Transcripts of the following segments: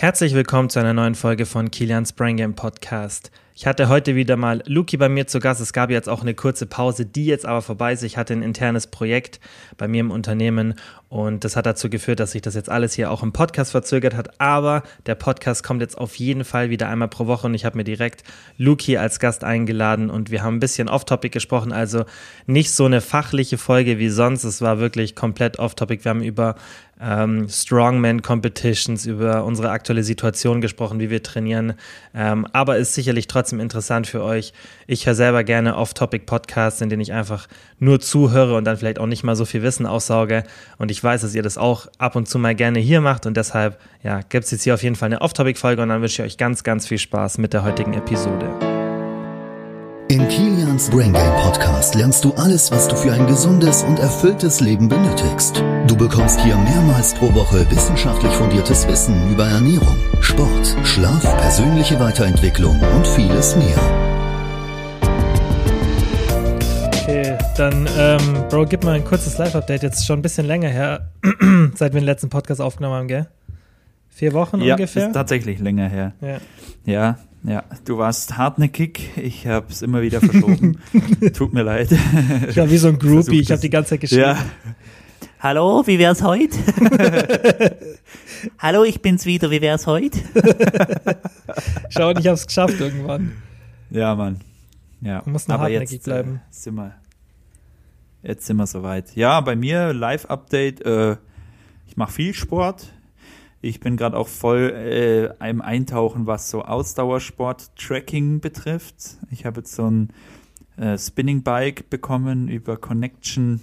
Herzlich willkommen zu einer neuen Folge von Kilians Brain Game Podcast. Ich hatte heute wieder mal Luki bei mir zu Gast. Es gab jetzt auch eine kurze Pause, die jetzt aber vorbei ist. Ich hatte ein internes Projekt bei mir im Unternehmen und das hat dazu geführt, dass sich das jetzt alles hier auch im Podcast verzögert hat. Aber der Podcast kommt jetzt auf jeden Fall wieder einmal pro Woche und ich habe mir direkt Luki als Gast eingeladen und wir haben ein bisschen off-topic gesprochen. Also nicht so eine fachliche Folge wie sonst. Es war wirklich komplett off-topic. Wir haben über ähm, Strongman Competitions, über unsere aktuelle Situation gesprochen, wie wir trainieren. Ähm, aber ist sicherlich trotzdem interessant für euch. Ich höre selber gerne Off-Topic-Podcasts, in denen ich einfach nur zuhöre und dann vielleicht auch nicht mal so viel Wissen aussauge. Und ich weiß, dass ihr das auch ab und zu mal gerne hier macht und deshalb ja, gibt es jetzt hier auf jeden Fall eine Off-Topic-Folge und dann wünsche ich euch ganz, ganz viel Spaß mit der heutigen Episode. In Kilians Brain Game Podcast lernst du alles, was du für ein gesundes und erfülltes Leben benötigst. Du bekommst hier mehrmals pro Woche wissenschaftlich fundiertes Wissen über Ernährung, Sport, Schlaf, persönliche Weiterentwicklung und vieles mehr. Okay, dann, ähm, Bro, gib mal ein kurzes Live-Update. Jetzt schon ein bisschen länger her, seit wir den letzten Podcast aufgenommen haben, gell? Vier Wochen ja, ungefähr? ist tatsächlich länger her. Ja. Ja, ja. Du warst hartnäckig. Ich habe es immer wieder verschoben. Tut mir leid. Ich war wie so ein Groupie, ich habe die ganze Zeit geschrieben. Ja. Hallo, wie wär's heute? Hallo, ich bin's wieder, wie wär's heute? Schau, ich habe es geschafft irgendwann. Ja, Mann. Ja. Man muss noch Aber hartnäckig jetzt, bleiben. Äh, sind wir, jetzt sind wir soweit. Ja, bei mir Live-Update. Äh, ich mache viel Sport. Ich bin gerade auch voll äh, im Eintauchen, was so Ausdauersport-Tracking betrifft. Ich habe jetzt so ein äh, Spinning-Bike bekommen über Connection,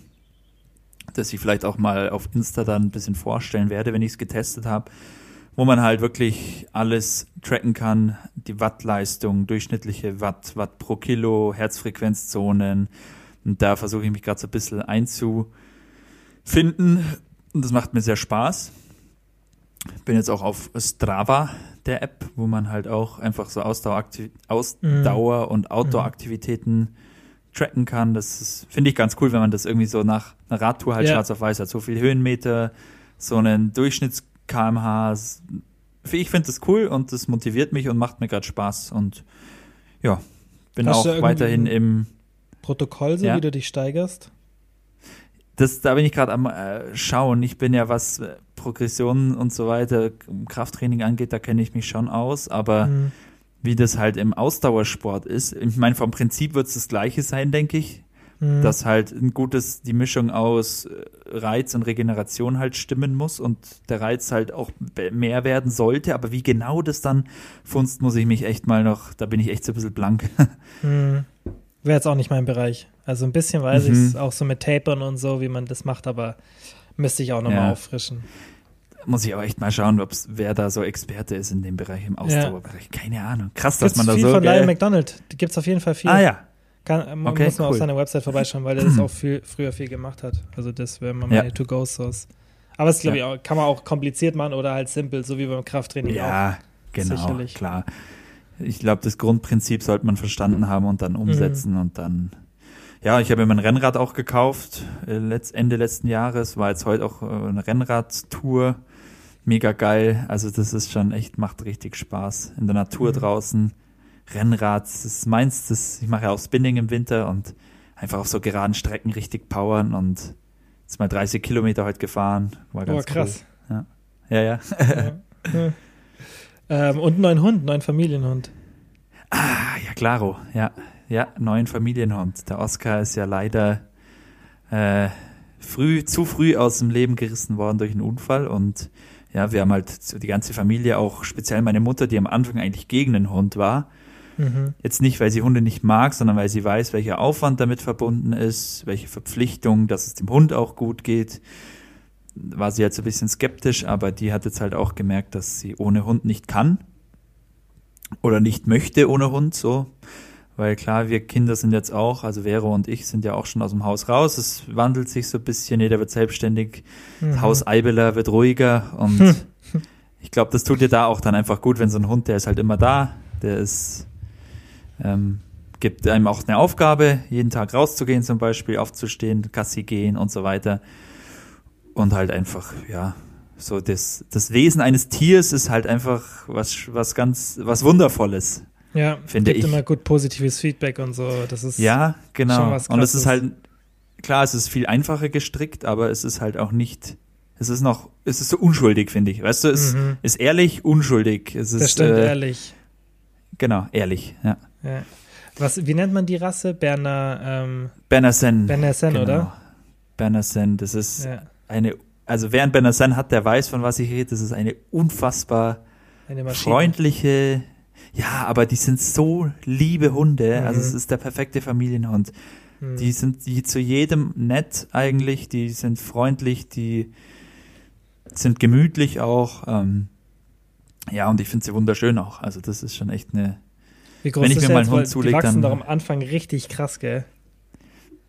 das ich vielleicht auch mal auf Insta dann ein bisschen vorstellen werde, wenn ich es getestet habe, wo man halt wirklich alles tracken kann, die Wattleistung, durchschnittliche Watt, Watt pro Kilo, Herzfrequenzzonen. Und da versuche ich mich gerade so ein bisschen einzufinden. Und das macht mir sehr Spaß. Bin jetzt auch auf Strava, der App, wo man halt auch einfach so Ausdaueraktiv Ausdauer- und Outdoor-Aktivitäten tracken kann. Das finde ich ganz cool, wenn man das irgendwie so nach einer Radtour halt Ja. schwarz auf weiß hat. So viel Höhenmeter, so einen Durchschnitts-KMH. Ich finde das cool und das motiviert mich und macht mir gerade Spaß. Und ja, bin Hast auch weiterhin im Protokoll, so Ja. wie du dich steigerst. das, da bin ich gerade am äh, Schauen. Ich bin ja, was äh, Progressionen und so weiter, Krafttraining angeht, da kenne ich mich schon aus, aber Mhm. wie das halt im Ausdauersport ist, ich meine, vom Prinzip wird es das Gleiche sein, denke ich, Mhm. dass halt ein gutes, die Mischung aus äh, Reiz und Regeneration halt stimmen muss und der Reiz halt auch mehr werden sollte, aber wie genau das dann funzt, muss ich mich echt mal noch, da bin ich echt so ein bisschen blank. Hm. Wäre jetzt auch nicht mein Bereich. Also ein bisschen weiß ich Mhm. es, auch so mit Tapern und so, wie man das macht, aber müsste ich auch nochmal Ja. auffrischen. muss ich aber echt mal schauen, ob's, wer da so Experte ist in dem Bereich, im Ausdauerbereich. Keine Ahnung. Krass, dass Gibt's man da viel so. von Lyle gell? McDonald. Gibt es auf jeden Fall viel. Ah ja. Kann, man Okay, muss man auf cool. seiner Website vorbeischauen, weil er das auch viel, früher viel gemacht hat. Also das wäre mal Ja. meine To-Go-Source. Aber es glaube Ja. ich auch, kann man auch kompliziert machen oder halt simpel, so wie beim Krafttraining auch. Ja, genau, Sicherlich. klar. Ich glaube, das Grundprinzip sollte man verstanden haben und dann umsetzen Mhm. und dann. Ja, ich habe mir mein Rennrad auch gekauft, äh, letzt, Ende letzten Jahres, war jetzt heute auch äh, eine Rennradtour. Mega geil. Also das ist schon echt, macht richtig Spaß. In der Natur Mhm. draußen. Rennrad, das ist meins, das, ich mache ja auch Spinning im Winter und einfach auf so geraden Strecken richtig powern und jetzt mal 30 Kilometer heute gefahren. War ganz Oh, krass. Cool. Ja, ja. Ja. Ja. ähm, und einen neuen Hund, neuen Familienhund. Ah, ja, klaro. Ja, ja, neuen Familienhund. Der Oscar ist ja leider äh, früh, zu früh aus dem Leben gerissen worden durch einen Unfall und ja, wir haben halt so die ganze Familie, auch speziell meine Mutter, die am Anfang eigentlich gegen den Hund war. Mhm. Jetzt nicht, weil sie Hunde nicht mag, sondern weil sie weiß, welcher Aufwand damit verbunden ist, welche Verpflichtung, dass es dem Hund auch gut geht. War sie jetzt so ein bisschen skeptisch, aber die hat jetzt halt auch gemerkt, dass sie ohne Hund nicht kann oder nicht möchte ohne Hund, so. Weil klar, wir Kinder sind jetzt auch, also Vero und ich sind ja auch schon aus dem Haus raus. Es wandelt sich so ein bisschen, jeder wird selbstständig. Das Mhm. Haus Eibeler wird ruhiger und ich glaube, das tut dir da auch dann einfach gut, wenn so ein Hund, der ist halt immer da, der ist, ähm, gibt einem auch eine Aufgabe, jeden Tag rauszugehen zum Beispiel, aufzustehen, Gassi gehen und so weiter. Und halt einfach, ja, so das, das Wesen eines Tiers ist halt einfach was, was ganz, was Wundervolles. Ja, Finde gibt ich. immer gut positives Feedback und so. Das ist Ja, genau. Und es ist halt, klar, es ist viel einfacher gestrickt, aber es ist halt auch nicht, es ist noch, es ist so unschuldig, finde ich. Weißt du, es Mhm. ist ehrlich, unschuldig. Es ist, das stimmt, äh, ehrlich. Genau, ehrlich, ja. Ja. Was, wie nennt man die Rasse? Berner, ähm, Berner Sen. Berner Sen, genau. oder? Berner Sen, das ist Ja, eine, also wer einen Berner Sen hat, der weiß, von was ich rede. Das ist eine unfassbar eine freundliche, ja, aber die sind so liebe Hunde. Also Mhm. es ist der perfekte Familienhund. Hm. Die sind die zu jedem nett eigentlich, die sind freundlich, die sind gemütlich auch. Ähm, ja, und ich finde sie wunderschön auch. Also das ist schon echt eine. Wie groß wenn ich ist mir mal einen Hund Weil zuleg, Die wachsen dann- doch am Anfang richtig krass, gell?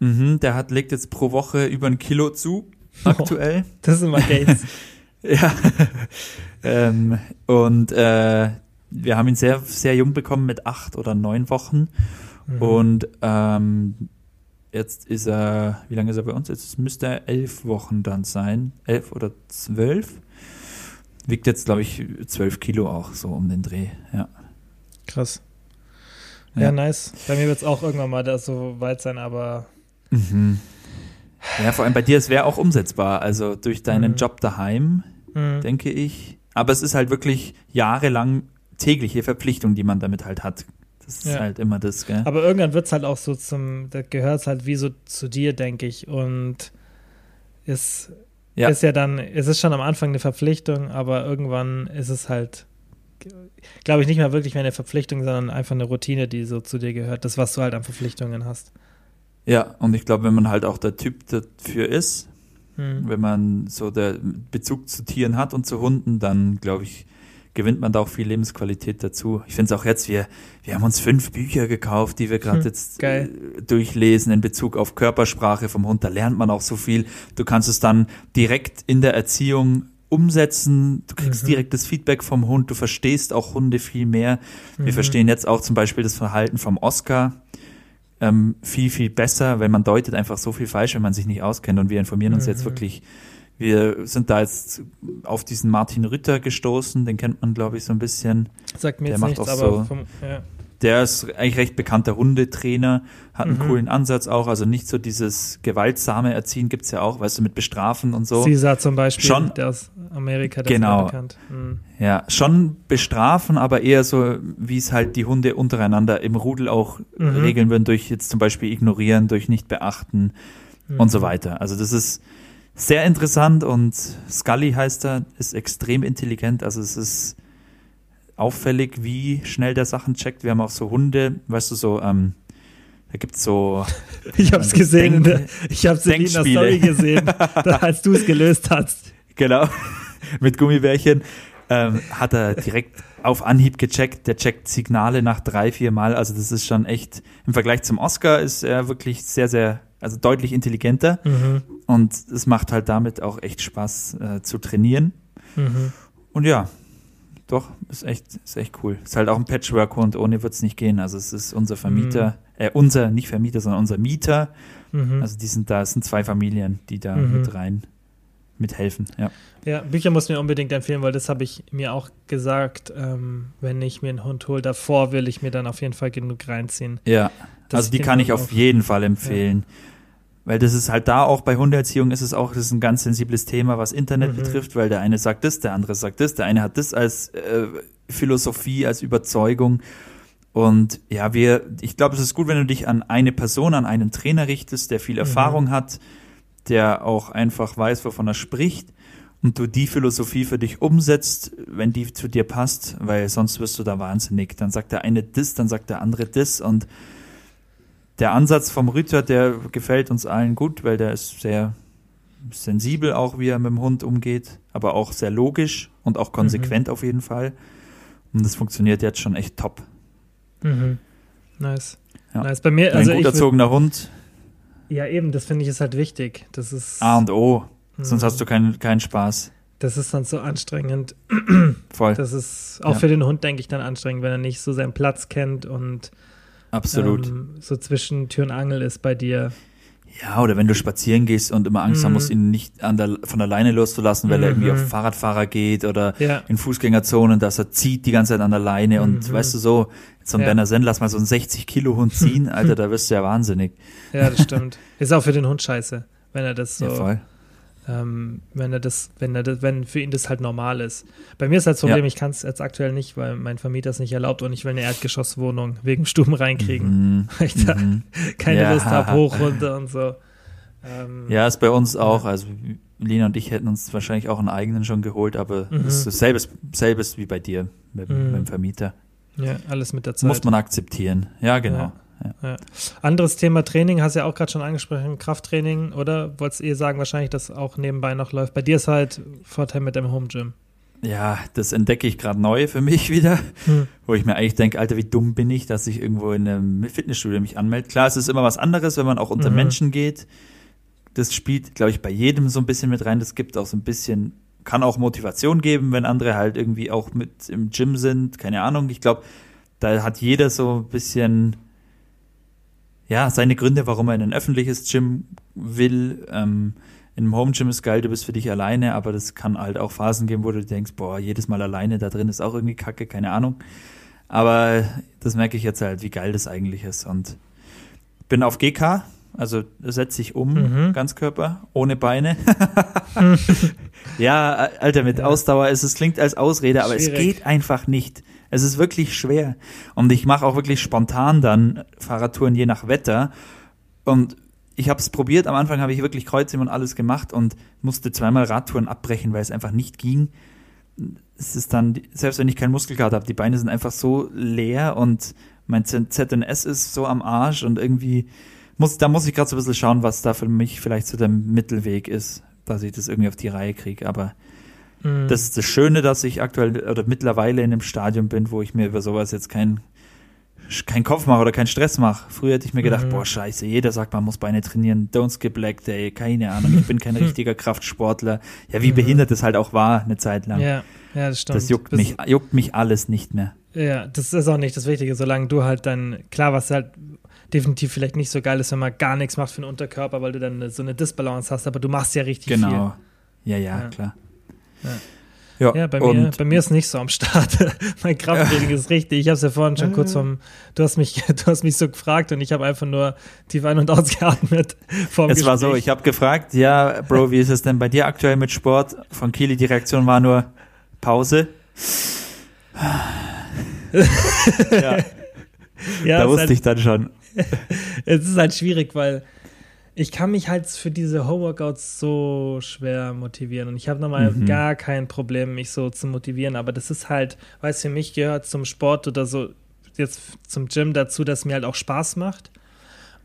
Mhm, der hat legt jetzt pro Woche über ein Kilo zu aktuell. Das ist immer Gates. Ja. ähm, und äh, wir haben ihn sehr, sehr jung bekommen mit acht oder neun Wochen. Mhm. Und ähm, jetzt ist er, wie lange ist er bei uns? Jetzt müsste er elf Wochen dann sein. Elf oder zwölf. Wiegt jetzt, glaube ich, zwölf Kilo auch so um den Dreh. Ja. Krass. Ja, Ja. nice. Bei mir wird es auch irgendwann mal da so weit sein, aber Mhm. Ja, vor allem bei dir, es wäre auch umsetzbar. Also durch deinen Mhm. Job daheim, hm, denke ich. Aber es ist halt wirklich jahrelang tägliche Verpflichtung, die man damit halt hat. Das ist Ja. halt immer das, gell? aber irgendwann wird es halt auch so zum, da gehört es halt wie so zu dir, denke ich. Und ist, Ja. ist ja dann, es ist schon am Anfang eine Verpflichtung, aber irgendwann ist es halt, glaube ich, nicht mehr wirklich mehr eine Verpflichtung, sondern einfach eine Routine, die so zu dir gehört. Das, was du halt an Verpflichtungen hast. Ja, und ich glaube, wenn man halt auch der Typ dafür ist, Hm. wenn man so der Bezug zu Tieren hat und zu Hunden, dann glaube ich, gewinnt man da auch viel Lebensqualität dazu. Ich finde es auch jetzt, wir, wir haben uns fünf Bücher gekauft, die wir gerade Hm, jetzt geil. äh, durchlesen in Bezug auf Körpersprache vom Hund. Da lernt man auch so viel. Du kannst es dann direkt in der Erziehung umsetzen. Du kriegst Mhm. direkt das Feedback vom Hund. Du verstehst auch Hunde viel mehr. Wir Mhm. verstehen jetzt auch zum Beispiel das Verhalten vom Oscar ähm, viel, viel besser, weil man deutet einfach so viel falsch, wenn man sich nicht auskennt. Und wir informieren uns jetzt Mhm. wirklich. Wir sind da jetzt auf diesen Martin Rütter gestoßen, den kennt man, glaube ich, so ein bisschen. Sagt mir Der jetzt macht nichts, auch aber so- vom, ja. Der ist eigentlich recht bekannter Hundetrainer, hat einen Mhm. coolen Ansatz auch, also nicht so dieses gewaltsame Erziehen gibt's ja auch, weißt du, mit Bestrafen und so. Caesar zum Beispiel, Schon- der aus Amerika, der Genau. ist bekannt. Hm. Ja, schon bestrafen, aber eher so, wie es halt die Hunde untereinander im Rudel auch Mhm. regeln würden, durch jetzt zum Beispiel ignorieren, durch nicht beachten Mhm. und so weiter. Also das ist sehr interessant und Scully heißt er, ist extrem intelligent. Also es ist auffällig, wie schnell der Sachen checkt. Wir haben auch so Hunde, weißt du, so, ähm, da gibt's so, Ich habe es gesehen, Denk- ich habe es in der. Story gesehen, als du es gelöst hast. genau, mit Gummibärchen, ähm, hat er direkt auf Anhieb gecheckt. Der checkt Signale nach drei, vier Mal. Also das ist schon echt, im Vergleich zum Oscar ist er wirklich sehr, sehr, also deutlich intelligenter. Mhm. Und es macht halt damit auch echt Spaß äh, zu trainieren. Mhm. Und ja, doch, ist echt, ist echt cool. Ist halt auch ein Patchwork-Hund, ohne wird's nicht gehen. Also es ist unser Vermieter, äh, unser, nicht Vermieter, sondern unser Mieter. Mhm. Also die sind da, es sind zwei Familien, die da Mhm. mit rein mithelfen. Ja. Ja, Bücher muss mir unbedingt empfehlen, weil das habe ich mir auch gesagt, ähm, wenn ich mir einen Hund hole, davor will ich mir dann auf jeden Fall genug reinziehen. Ja, also die kann ich auf jeden Fall empfehlen. Weil das ist halt da auch bei Hundeerziehung ist es auch, das ist ein ganz sensibles Thema, was Internet Mhm. betrifft, weil der eine sagt das, der andere sagt das, der eine hat das als äh, Philosophie, als Überzeugung. Und ja, wir, ich glaube, es ist gut, wenn du dich an eine Person, an einen Trainer richtest, der viel Mhm. Erfahrung hat, der auch einfach weiß, wovon er spricht und du die Philosophie für dich umsetzt, wenn die zu dir passt, weil sonst wirst du da wahnsinnig. Dann sagt der eine das, dann sagt der andere das und der Ansatz vom Rüter, der gefällt uns allen gut, weil der ist sehr sensibel auch, wie er mit dem Hund umgeht, aber auch sehr logisch und auch konsequent auf jeden Fall. Und das funktioniert jetzt schon echt top. Mhm. Nice. Ja. Nice. Bei mir, Ein also gut ich würd- erzogener Hund, ja eben, das finde ich ist halt wichtig. Das ist, A und O, sonst Mhm. hast du keinen keinen Spaß. das ist dann so anstrengend. Voll, Das ist auch Ja. für den Hund, denke ich, dann anstrengend, wenn er nicht so seinen Platz kennt und absolut. ähm, so zwischen Tür und Angel ist bei dir. Ja, oder wenn du spazieren gehst und immer Angst haben musst, ihn nicht an der, von alleine loszulassen, weil er irgendwie auf Fahrradfahrer geht oder Ja. in Fußgängerzonen, dass er zieht die ganze Zeit an der Leine und weißt du so, so ein Ja. Berner Senn, lass mal so einen 60 Kilo Hund ziehen, Alter, da wirst du ja wahnsinnig. Ja, das stimmt. Ist auch für den Hund scheiße, wenn er das so, Ja, voll. Ähm, wenn er das, wenn er das, wenn für ihn das halt normal ist. Bei mir ist halt das Problem, Ja. ich kann es jetzt aktuell nicht, weil mein Vermieter es nicht erlaubt und ich will eine Erdgeschosswohnung wegen Stuben reinkriegen, Mhm. weil ich da Mhm. keine Ja. Lust habe, hoch, runter und so. Ähm, Ja, ist bei uns auch. Also Lina und ich hätten uns wahrscheinlich auch einen eigenen schon geholt, aber Mhm. es ist selbes, selbes wie bei dir mit, Mhm. mit dem Vermieter. ja, alles mit der Zeit. muss man akzeptieren. Ja, genau. Ja. Ja. Anderes Thema Training, hast du ja auch gerade schon angesprochen, Krafttraining, oder? Wolltest ihr sagen wahrscheinlich, dass auch nebenbei noch läuft? Bei dir ist halt Vorteil mit dem Home Gym. Ja, das entdecke ich gerade neu für mich wieder, Hm. wo ich mir eigentlich denke, Alter, wie dumm bin ich, dass ich irgendwo in einem Fitnessstudio mich anmelde. Klar, es ist immer was anderes, wenn man auch unter Mhm. Menschen geht. Das spielt, glaube ich, bei jedem so ein bisschen mit rein. Das gibt auch so ein bisschen, kann auch Motivation geben, wenn andere halt irgendwie auch mit im Gym sind. Keine Ahnung. Ich glaube, da hat jeder so ein bisschen, ja, seine Gründe, warum er in ein öffentliches Gym will. Ähm, in einem Home Gym ist geil, du bist für dich alleine, aber das kann halt auch Phasen geben, wo du denkst, boah, jedes Mal alleine da drin ist auch irgendwie kacke, keine Ahnung. Aber das merke ich jetzt halt, wie geil das eigentlich ist. Und bin auf GK, also setze ich um, Mhm. Ganzkörper, ohne Beine. ja, Alter, mit Ausdauer ist es klingt als Ausrede, aber es Schwierig. geht einfach nicht. Es ist wirklich schwer. Und ich mache auch wirklich spontan dann Fahrradtouren je nach Wetter. Und ich habe es probiert. Am Anfang habe ich wirklich Kreuzheben und alles gemacht und musste zweimal Radtouren abbrechen, weil es einfach nicht ging. Es ist dann, selbst wenn ich keinen Muskelkater habe, die Beine sind einfach so leer und mein ZNS ist so am Arsch und irgendwie muss, da muss ich gerade so ein bisschen schauen, was da für mich vielleicht so der Mittelweg ist, dass ich das irgendwie auf die Reihe kriege. Aber Mhm. das ist das Schöne, dass ich aktuell oder mittlerweile in einem Stadium bin, wo ich mir über sowas jetzt keinen keinen Kopf mache oder keinen Stress mache. Früher hätte ich mir gedacht, Mhm. boah, scheiße, jeder sagt, man muss Beine trainieren, don't skip leg day, keine Ahnung, ich bin kein richtiger Kraftsportler. Ja, wie Mhm. behindert es halt auch war, eine Zeit lang. ja, ja, das stimmt. das juckt Bis- mich, juckt mich alles nicht mehr. Ja, das ist auch nicht das Wichtige, solange du halt dann, klar, was halt definitiv vielleicht nicht so geil ist, wenn man gar nichts macht für den Unterkörper, weil du dann so eine Disbalance hast, aber du machst ja richtig Genau. Ja, ja, Ja. klar. Ja. Ja, bei mir, bei mir ist nicht so am Start. mein Krafttraining ist richtig. Ich habe es ja vorhin schon kurz vom, du hast mich, du hast mich so gefragt und ich habe einfach nur tief ein- und ausgeatmet. Vorm es war so, Gespräch. ich habe gefragt, ja, Bro, wie ist es denn bei dir aktuell mit Sport? Von Kili die Reaktion war nur Pause. ja, ja, da wusste halt, ich dann schon. es ist halt schwierig, weil ich kann mich halt für diese Homeworkouts so schwer motivieren und ich habe nochmal Mhm. gar kein Problem, mich so zu motivieren, aber das ist halt, weil es für mich gehört zum Sport oder so jetzt zum Gym dazu, dass mir halt auch Spaß macht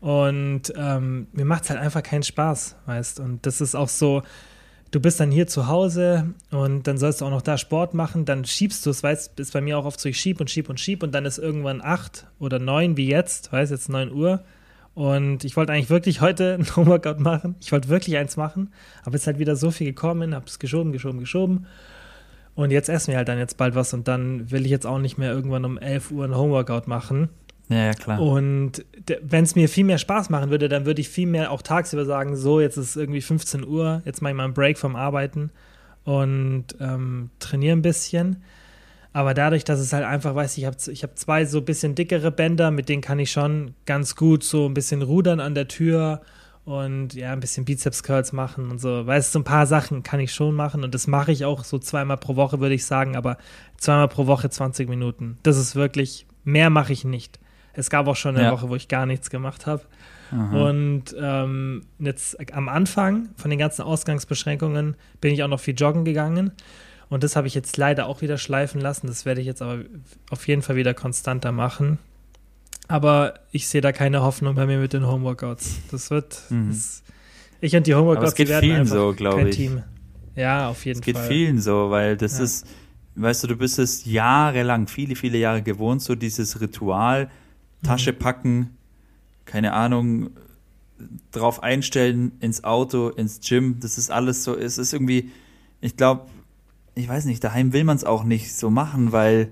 und ähm, mir macht es halt einfach keinen Spaß, weißt und das ist auch so, du bist dann hier zu Hause und dann sollst du auch noch da Sport machen, dann schiebst du es, weißt, ist bei mir auch oft so, ich schieb und schieb und schieb und dann ist irgendwann acht oder neun wie jetzt, weißt, jetzt neun Uhr und ich wollte eigentlich wirklich heute ein Homeworkout machen, ich wollte wirklich eins machen, aber es ist halt wieder so viel gekommen, hab's geschoben, geschoben, geschoben und jetzt essen wir halt dann jetzt bald was und dann will ich jetzt auch nicht mehr irgendwann um 11 Uhr ein Homeworkout machen Ja, ja, klar. und wenn es mir viel mehr Spaß machen würde, dann würde ich viel mehr auch tagsüber sagen, so, jetzt ist irgendwie 15 Uhr, jetzt mache ich mal einen Break vom Arbeiten und ähm, trainiere ein bisschen. Aber dadurch, dass es halt einfach, weiß ich, habe ich hab zwei so ein bisschen dickere Bänder, mit denen kann ich schon ganz gut so ein bisschen rudern an der Tür und ja, ein bisschen Bizeps-Curls machen und so. Weißt du, so ein paar Sachen kann ich schon machen und das mache ich auch so zweimal pro Woche, würde ich sagen, aber zweimal pro Woche 20 Minuten. Das ist wirklich, mehr mache ich nicht. Es gab auch schon eine Ja. Woche, wo ich gar nichts gemacht habe. Aha. Und ähm, jetzt am Anfang von den ganzen Ausgangsbeschränkungen bin ich auch noch viel joggen gegangen. Und das habe ich jetzt leider auch wieder schleifen lassen. Das werde ich jetzt aber auf jeden Fall wieder konstanter machen. Aber ich sehe da keine Hoffnung bei mir mit den Homeworkouts. Das wird. Mhm. Das, ich und die Homeworkouts, es geht werden vielen einfach so, kein ich. Team. Ja, auf jeden Es geht Fall. vielen so, weil das Ja. ist, weißt du, du bist es jahrelang, viele, viele Jahre gewohnt, so dieses Ritual, Tasche Mhm. packen, keine Ahnung, drauf einstellen, ins Auto, ins Gym, das ist alles so, es ist irgendwie, ich glaube, ich weiß nicht, daheim will man es auch nicht so machen, weil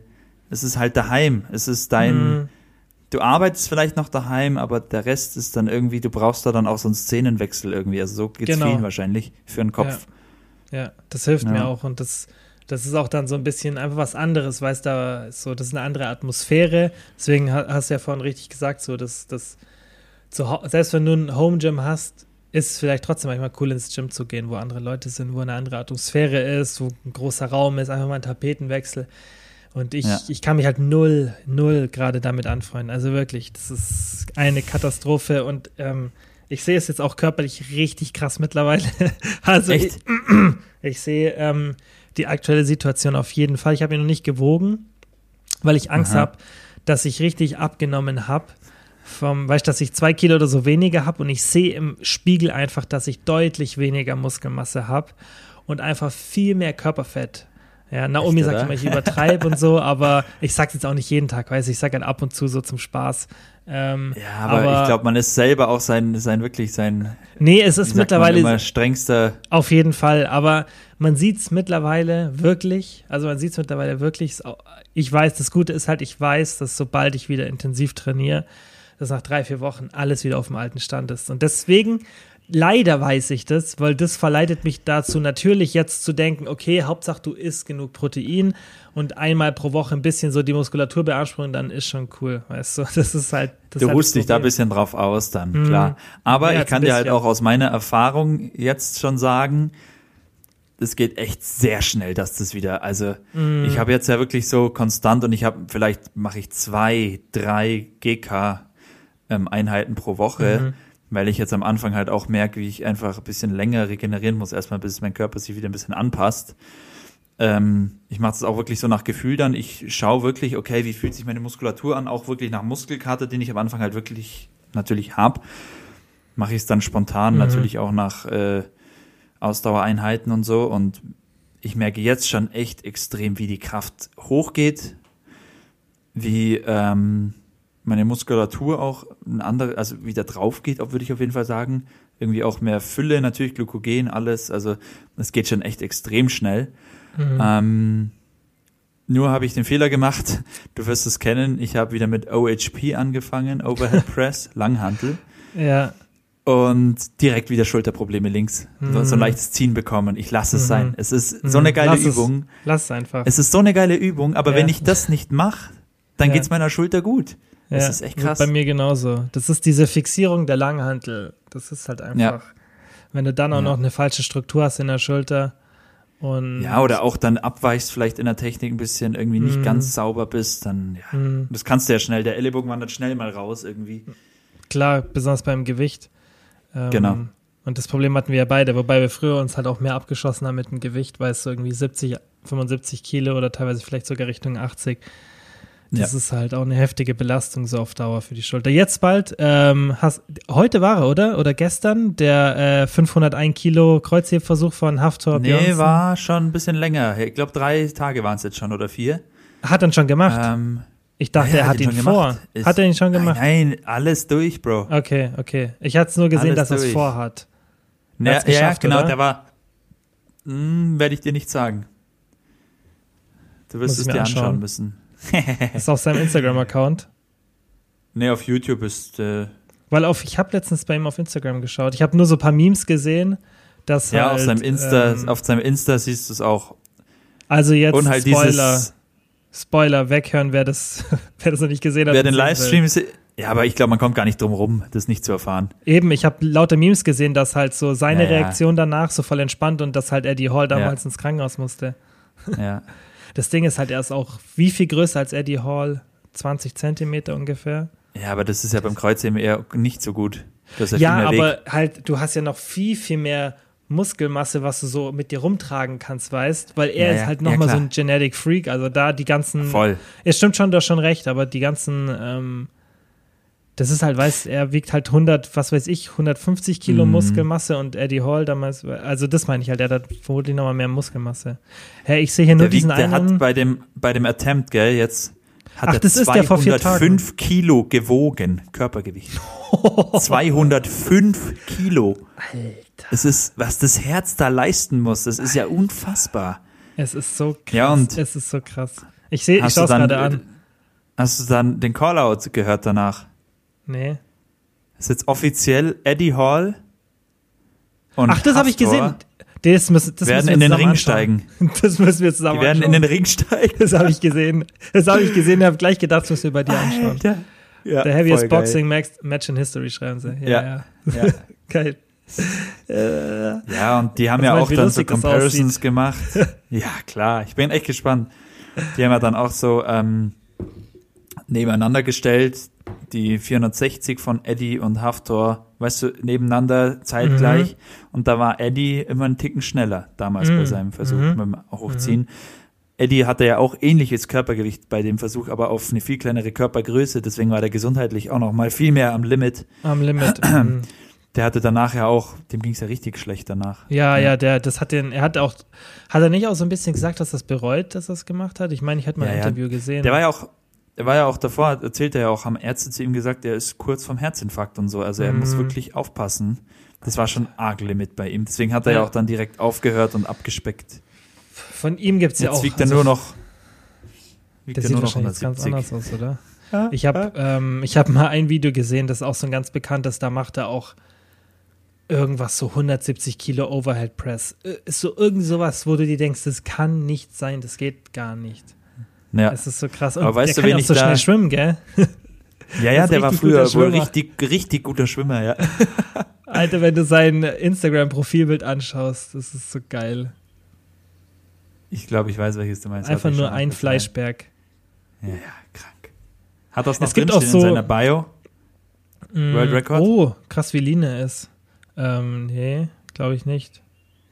es ist halt daheim, es ist dein, Mhm. du arbeitest vielleicht noch daheim, aber der Rest ist dann irgendwie, du brauchst da dann auch so einen Szenenwechsel irgendwie. Also so geht's Genau. vielen wahrscheinlich für den Kopf. Ja, das hilft Ja. mir auch und das, das ist auch dann so ein bisschen einfach was anderes, weißt du, so, das ist eine andere Atmosphäre. Deswegen ha- hast du ja vorhin richtig gesagt, so, dass das selbst wenn du ein Home Gym hast, ist vielleicht trotzdem manchmal cool ins Gym zu gehen, wo andere Leute sind, wo eine andere Atmosphäre ist, wo ein großer Raum ist, einfach mal ein Tapetenwechsel. Und ich, Ja. ich kann mich halt null, null gerade damit anfreunden. Also wirklich, das ist eine Katastrophe und ähm, ich sehe es jetzt auch körperlich richtig krass mittlerweile. Also ich, ich sehe ähm, die aktuelle Situation auf jeden Fall. Ich habe ihn noch nicht gewogen, weil ich Angst habe, dass ich richtig abgenommen habe. Vom, weißt du, dass ich zwei Kilo oder so weniger habe und ich sehe im Spiegel einfach, dass ich deutlich weniger Muskelmasse habe und einfach viel mehr Körperfett. Ja, Naomi Echt, sagt immer, ich übertreibe und so, aber ich sag's jetzt auch nicht jeden Tag, weißt du, ich sage halt ab und zu so zum Spaß. Ähm, Ja, aber, ich glaube, man ist selber auch sein, sein wirklich sein, nee, es ist mittlerweile immer, strengster. Auf jeden Fall, aber man sieht es mittlerweile wirklich, also man sieht es mittlerweile wirklich, ich weiß, das Gute ist halt, ich weiß, dass sobald ich wieder intensiv trainiere, dass nach drei, vier Wochen alles wieder auf dem alten Stand ist. Und deswegen, leider weiß ich das, weil das verleitet mich dazu, natürlich jetzt zu denken, okay, Hauptsache du isst genug Protein und einmal pro Woche ein bisschen so die Muskulatur beanspruchen, dann ist schon cool, weißt du, das ist halt. Das Du ruhst dich da ein bisschen drauf aus dann, klar. Aber Ja, ich kann dir halt auch aus meiner Erfahrung jetzt schon sagen, das geht echt sehr schnell, dass das wieder, also Mhm. ich habe jetzt ja wirklich so konstant und ich habe, vielleicht mache ich zwei, drei GK ähm, Einheiten pro Woche, Mhm. weil ich jetzt am Anfang halt auch merke, wie ich einfach ein bisschen länger regenerieren muss, erstmal bis mein Körper sich wieder ein bisschen anpasst. Ähm, ich mache das auch wirklich so nach Gefühl dann. Ich schaue wirklich, okay, wie fühlt sich meine Muskulatur an, auch wirklich nach Muskelkater, den ich am Anfang halt wirklich natürlich hab. Mache ich es dann spontan, Mhm. natürlich auch nach äh, Ausdauereinheiten und so. Und ich merke jetzt schon echt extrem, wie die Kraft hochgeht, wie ähm, meine Muskulatur auch ein andere, also wieder drauf geht, würde ich auf jeden Fall sagen. Irgendwie auch mehr Fülle, natürlich Glykogen, alles. Also es geht schon echt extrem schnell. Ähm, nur habe ich den Fehler gemacht, du wirst es kennen, ich habe wieder mit OHP angefangen, Overhead Press, Langhantel Ja, und direkt wieder Schulterprobleme links. So, so ein leichtes Ziehen bekommen. Ich lasse es Mhm. sein. Es ist so eine Mhm. geile Lass es. Übung. lass es einfach. Es ist so eine geile Übung, aber Ja. wenn ich das nicht mache, dann Ja. geht's meiner Schulter gut. Das ist echt krass. Bei mir genauso. Das ist diese Fixierung der Langhantel. Das ist halt einfach. Wenn du dann auch noch eine falsche Struktur hast in der Schulter und Ja, oder auch dann abweichst, vielleicht in der Technik ein bisschen irgendwie nicht Mhm. ganz sauber bist, dann ja. Mhm. Das kannst du ja schnell. Der Ellenbogen wandert schnell mal raus irgendwie. klar, besonders beim Gewicht. Ähm, Genau. Und das Problem hatten wir ja beide, wobei wir früher uns halt auch mehr abgeschossen haben mit dem Gewicht, weil es so irgendwie 70, 75 Kilo oder teilweise vielleicht sogar Richtung 80. Das Ja. ist halt auch eine heftige Belastung so auf Dauer für die Schulter. Jetzt bald, ähm, hast, heute war er, oder? Oder gestern, der äh, 501 Kilo Kreuzhebversuch von Haftor Nee, Björnsson. war schon ein bisschen länger. Ich glaube, drei Tage waren es jetzt schon oder vier. Hat er schon gemacht. Ähm, ich dachte, ja, er hat den ihn schon vor. Ist- Hat er ihn schon gemacht? Nein, nein, alles durch, Bro. Okay, okay. Ich hatte es nur gesehen, Alles dass er es vorhat. Ja, ja, genau, oder? der war. Hm, Werde ich dir nicht sagen. Du wirst Muss es dir anschauen anschauen. müssen. Ist auf seinem Instagram-Account. Nee, auf YouTube ist. Äh, Weil auf, ich habe letztens bei ihm auf Instagram geschaut. Ich habe nur so ein paar Memes gesehen, dass ja, halt, auf seinem Insta, ähm, auf seinem Insta siehst du es auch. also jetzt Und halt Spoiler, dieses. Spoiler weghören, wer das, wer das noch nicht gesehen hat. Wer den Livestream ist. Ja, aber ich glaube, man kommt gar nicht drum rum, das nicht zu erfahren. Eben, ich habe lauter Memes gesehen, dass halt so seine ja. Reaktion danach so voll entspannt und dass halt Eddie Hall damals Ja. ins Krankenhaus musste. Ja. Das Ding ist halt, er ist auch wie viel größer als Eddie Hall? 20 Zentimeter ungefähr. ja, aber das ist ja beim Kreuzheben eher nicht so gut. Ja, Ja, aber Weg. halt, du hast ja noch viel, viel mehr Muskelmasse, was du so mit dir rumtragen kannst, weißt, weil er Ja, ist ja. halt Ja, nochmal so klar. ein Genetic Freak, also da die ganzen, Voll. es stimmt schon, du hast schon recht, aber die ganzen, ähm, das ist halt, weißt, er wiegt halt 100, was weiß ich, 150 Kilo Mhm. Muskelmasse und Eddie Hall damals, also das meine ich halt, der hat vermutlich nochmal mehr Muskelmasse. Hey, ich sehe hier nur Der, diesen wiegt, der einen, hat bei dem, bei dem Attempt, gell, jetzt hat Ach, er das ist der vor vier 205 Kilo gewogen, Körpergewicht. 205 Kilo. Alter. Es ist, was das Herz da leisten muss, das ist ja unfassbar. es ist so krass, Ja, und- es ist so krass. Ich sehe, ich schaue es gerade an. Hast du dann den Callout gehört danach? Nee. ist jetzt offiziell Eddie Hall und Ach, das habe ich gesehen. Das müssen, das werden müssen in wir den zusammen Ring anschauen. steigen. Das müssen wir zusammen Die werden in anschauen. den Ring steigen. Das habe ich gesehen. Das habe ich gesehen. Ich habe gleich gedacht, das müssen wir bei dir anschauen. Alter. Ja, The heaviest voll geil. Boxing Match, Match in History schreiben sie. Ja, Ja. ja. Geil. Äh, Ja, und die haben Was ja auch dann so das Comparisons gemacht. ja, klar. Ich bin echt gespannt. Die haben ja dann auch so ähm, nebeneinander gestellt, die 460 von Eddie und Haftor, weißt du, nebeneinander zeitgleich. Und da war Eddie immer einen Ticken schneller damals bei Mhm. seinem Versuch Mhm. dem Hochziehen. Eddie hatte ja auch ähnliches Körpergewicht bei dem Versuch, aber auf eine viel kleinere Körpergröße. Deswegen war der gesundheitlich auch noch mal viel mehr am Limit. am Limit. Mhm. Der hatte danach ja auch, dem ging es ja richtig schlecht danach. Ja, ja, der, das hat den, er hat auch, hat er nicht auch so ein bisschen gesagt, dass er es bereut, dass er es gemacht hat? Ich meine, ich hätte mal Ja, ein ja. Interview gesehen. Der war ja auch, der war ja auch davor, erzählt er ja auch, haben Ärzte zu ihm gesagt, er ist kurz vom Herzinfarkt und so. Also er Mhm. muss wirklich aufpassen. Das war schon arg Limit bei ihm. Deswegen hat er ja, Ja. auch dann direkt aufgehört und abgespeckt. Von ihm gibt's ja Jetzt auch. wiegt er also, nur noch, wiegt Der er sieht nur noch wahrscheinlich jetzt ganz 170. anders aus, oder? Ich habe ähm, ich hab mal ein Video gesehen, das ist auch so ein ganz bekanntes, da macht er auch irgendwas so 170 Kilo Overhead Press. Äh, Ist so irgend sowas, wo du dir denkst, das kann nicht sein, das geht gar nicht. Ja, Es ist so krass. Und Aber weißt der du, kann auch so schnell schwimmen, gell? ja, ja der war früher wohl richtig, richtig guter Schwimmer, ja. Alter, wenn du sein Instagram-Profilbild anschaust, das ist so geil. Ich glaube, ich weiß, welches du meinst. Einfach nur ein. Fleischberg. Ja, ja, krank. Hat das noch Es gibt auch so- in seiner Bio? Mm, World Record? Oh, krass, wie lean er ist. Ähm, nee, glaube ich nicht.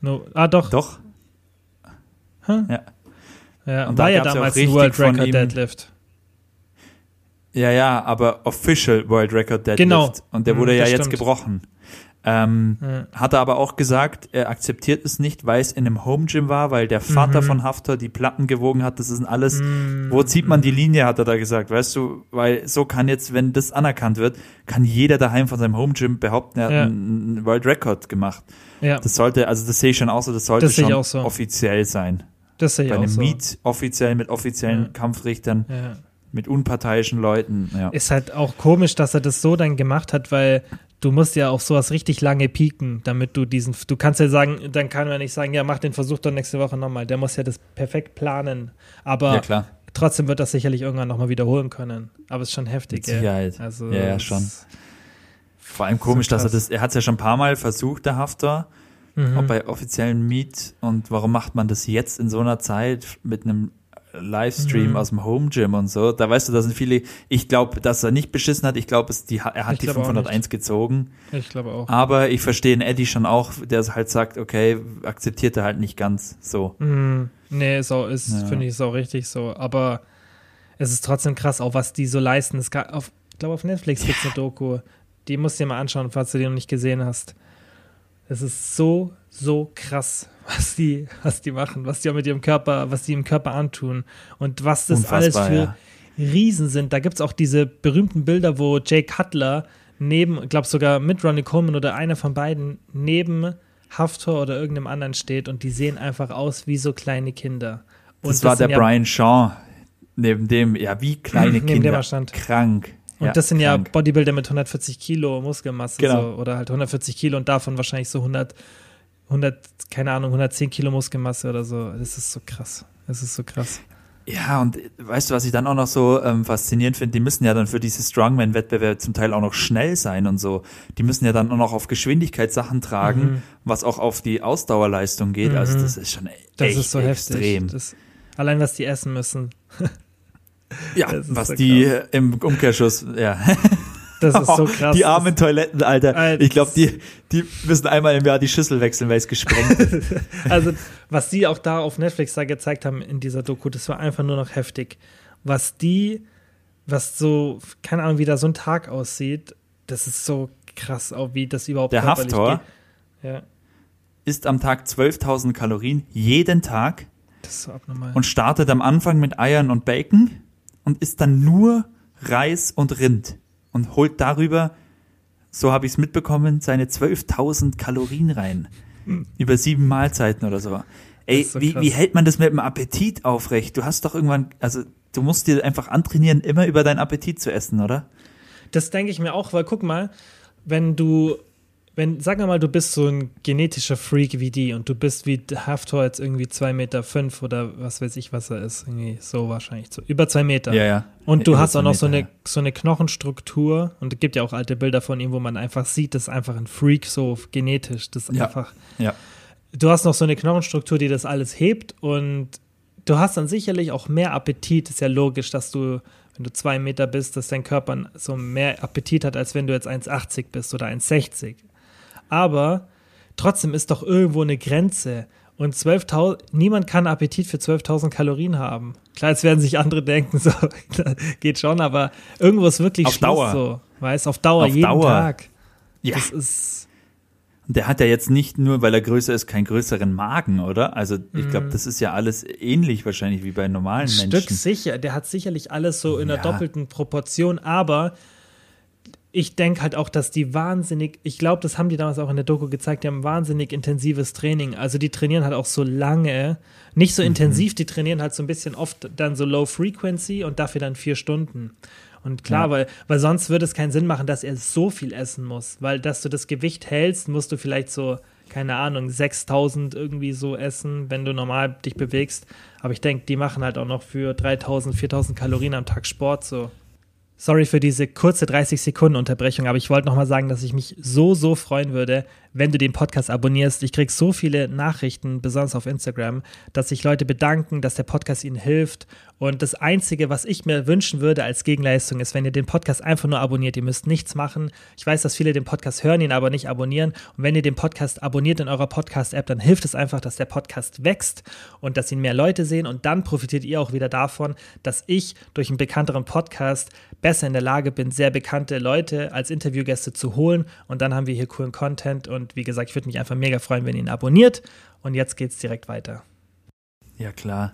No, ah, doch. Doch. Huh? Ja. Ja, Und war da ja ja damals ein World Record ihm- Deadlift. Ja, ja, aber Official World Record Deadlift. Genau. Und der Mhm, wurde ja das jetzt stimmt. gebrochen. Ähm, Ja. Hat er aber auch gesagt, er akzeptiert es nicht, weil es in einem Home Gym war, weil der Vater Mhm. von Haftor die Platten gewogen hat. Das ist alles. Mm, Wo zieht man die Linie, hat er da gesagt, weißt du? Weil so kann jetzt, wenn das anerkannt wird, kann jeder daheim von seinem Home Gym behaupten, er hat Ja. einen World Record gemacht. Ja, Das sollte, also das sehe ich schon auch so, das sollte Das schon so. offiziell sein. Das sehe ich Bei auch einem so. Meet offiziell mit offiziellen Ja. Kampfrichtern, Ja. mit unparteiischen Leuten. Ja. Ist halt auch komisch, dass er das so dann gemacht hat, weil du musst ja auch sowas richtig lange pieken, damit du diesen, du kannst ja sagen, dann kann man nicht sagen, ja, mach den Versuch doch nächste Woche nochmal. Der muss ja das perfekt planen. Aber ja, trotzdem wird das sicherlich irgendwann nochmal wiederholen können. Aber es ist schon heftig, Mit? Sicherheit. Also, Ja, ja, schon. Vor allem komisch, So dass er das, er hat es ja schon ein paar Mal versucht, der Haftor, Mhm. auch bei offiziellen Meet. Und warum macht man das jetzt in so einer Zeit mit einem Livestream Mhm. aus dem Home Gym und so? Da weißt du, da sind viele, ich glaube, dass er nicht beschissen hat. Ich glaube, er hat Ich die glaube auch 501 gezogen. Ich glaube auch. Aber ich verstehe den Eddie schon auch, der halt sagt, okay, akzeptiert er halt nicht ganz so. Mm, nee, ist auch, ist, Ja. finde ich, ist auch richtig so. Aber es ist trotzdem krass, auch was die so leisten. Es gab auf, ich glaube, auf Netflix gibt es eine Doku. Die musst du dir mal anschauen, falls du die noch nicht gesehen hast. Es ist so, so krass, was die, was die machen, was die auch mit ihrem Körper, was die im Körper antun und was das alles Unfassbar, für ja. Riesen sind. Da gibt es auch diese berühmten Bilder, wo Jay Cutler neben, ich glaube sogar mit Ronnie Coleman oder einer von beiden neben Haftor oder irgendeinem anderen steht und die sehen einfach aus wie so kleine Kinder. Und Das war der ja, Brian Shaw, neben dem, ja, wie kleine Neben dem Kinder. er stand. Krank. Und das sind krank. ja Bodybuilder mit 140 Kilo Muskelmasse Genau. so, oder halt 140 Kilo und davon wahrscheinlich so 100, 100, keine Ahnung, 110 Kilo Muskelmasse oder so. Das ist so krass. Das ist so krass. Ja, und weißt du, was ich dann auch noch so ähm, faszinierend finde? Die müssen ja dann für diese Strongman-Wettbewerbe zum Teil auch noch schnell sein und so. Die müssen ja dann auch noch auf Geschwindigkeit Sachen tragen, Mhm. was auch auf die Ausdauerleistung geht. Also Mhm. das ist schon Das echt ist so extrem. heftig. Das, allein was die essen müssen. ja, was so die krass. im Umkehrschuss, ja. Das ist so krass. Die armen Toiletten, Alter. Alter. Ich glaube, die, die müssen einmal im Jahr die Schüssel wechseln, weil es gesprengt ist. Also, was die auch da auf Netflix da gezeigt haben in dieser Doku, das war einfach nur noch heftig. Was die, was so, keine Ahnung, wie da so ein Tag aussieht, das ist so krass, auch wie das überhaupt Der Haftor geht. Ja, isst am Tag 12.000 Kalorien jeden Tag das ist so abnormal. und startet am Anfang mit Eiern und Bacon und isst dann nur Reis und Rind und holt darüber, so habe ich es mitbekommen, seine 12.000 Kalorien rein. Über sieben Mahlzeiten oder so. Ey, so wie, wie hält man das mit dem Appetit aufrecht? Du hast doch irgendwann, also du musst dir einfach antrainieren, immer über deinen Appetit zu essen, oder? Das denke ich mir auch, weil guck mal, wenn du, wenn, sag mal, du bist so ein genetischer Freak wie die und du bist wie Haftor jetzt irgendwie zwei Meter fünf oder was weiß ich, was er ist, irgendwie so wahrscheinlich, so über zwei Meter. Ja, ja. Und du Über hast auch noch so Meter, eine, so eine Knochenstruktur und es gibt ja auch alte Bilder von ihm, wo man einfach sieht, das ist einfach ein Freak, so genetisch, das ist Ja. einfach, Ja. du hast noch so eine Knochenstruktur, die das alles hebt und du hast dann sicherlich auch mehr Appetit. Ist ja logisch, dass du, wenn du zwei Meter bist, dass dein Körper so mehr Appetit hat, als wenn du jetzt 1,80 bist oder 1,60. Aber trotzdem ist doch irgendwo eine Grenze. Und 12.000, niemand kann Appetit für 12.000 Kalorien haben. Klar, jetzt werden sich andere denken, so, geht schon, aber irgendwo ist wirklich Auf Schluss Dauer. so. Weißt, auf Dauer, Auf jeden Dauer. Tag. Ja. Das ist, Und der hat ja jetzt nicht nur, weil er größer ist, keinen größeren Magen, oder? Also ich glaube, das ist ja alles ähnlich wahrscheinlich wie bei normalen Ein Menschen. Stück sicher, der hat sicherlich alles so in Ja. doppelten Proportion, aber ich denke halt auch, dass die wahnsinnig, ich glaube, das haben die damals auch in der Doku gezeigt, die haben wahnsinnig intensives Training. Also die trainieren halt auch so lange, nicht Mhm. so intensiv, die trainieren halt so ein bisschen oft dann so Low Frequency und dafür dann vier Stunden. Und klar, Ja. weil, weil sonst würde es keinen Sinn machen, dass er so viel essen muss. Weil, dass du das Gewicht hältst, musst du vielleicht so, keine Ahnung, 6000 irgendwie so essen, wenn du normal dich bewegst. Aber ich denke, die machen halt auch noch für 3000, 4000 Kalorien am Tag Sport so. Sorry für diese kurze 30 Sekunden Unterbrechung, aber ich wollte noch mal sagen, dass ich mich so, so freuen würde, wenn du den Podcast abonnierst. Ich kriege so viele Nachrichten, besonders auf Instagram, dass sich Leute bedanken, dass der Podcast ihnen hilft. Und das Einzige, was ich mir wünschen würde als Gegenleistung, ist, wenn ihr den Podcast einfach nur abonniert. Ihr müsst nichts machen. Ich weiß, dass viele den Podcast hören, ihn aber nicht abonnieren. Und wenn ihr den Podcast abonniert in eurer Podcast-App, dann hilft es einfach, dass der Podcast wächst und dass ihn mehr Leute sehen. Und dann profitiert ihr auch wieder davon, dass ich durch einen bekannteren Podcast besser in der Lage bin, sehr bekannte Leute als Interviewgäste zu holen. Und dann haben wir hier coolen Content. Und wie gesagt, ich würde mich einfach mega freuen, wenn ihr ihn abonniert. Und jetzt geht's direkt weiter. Ja, klar.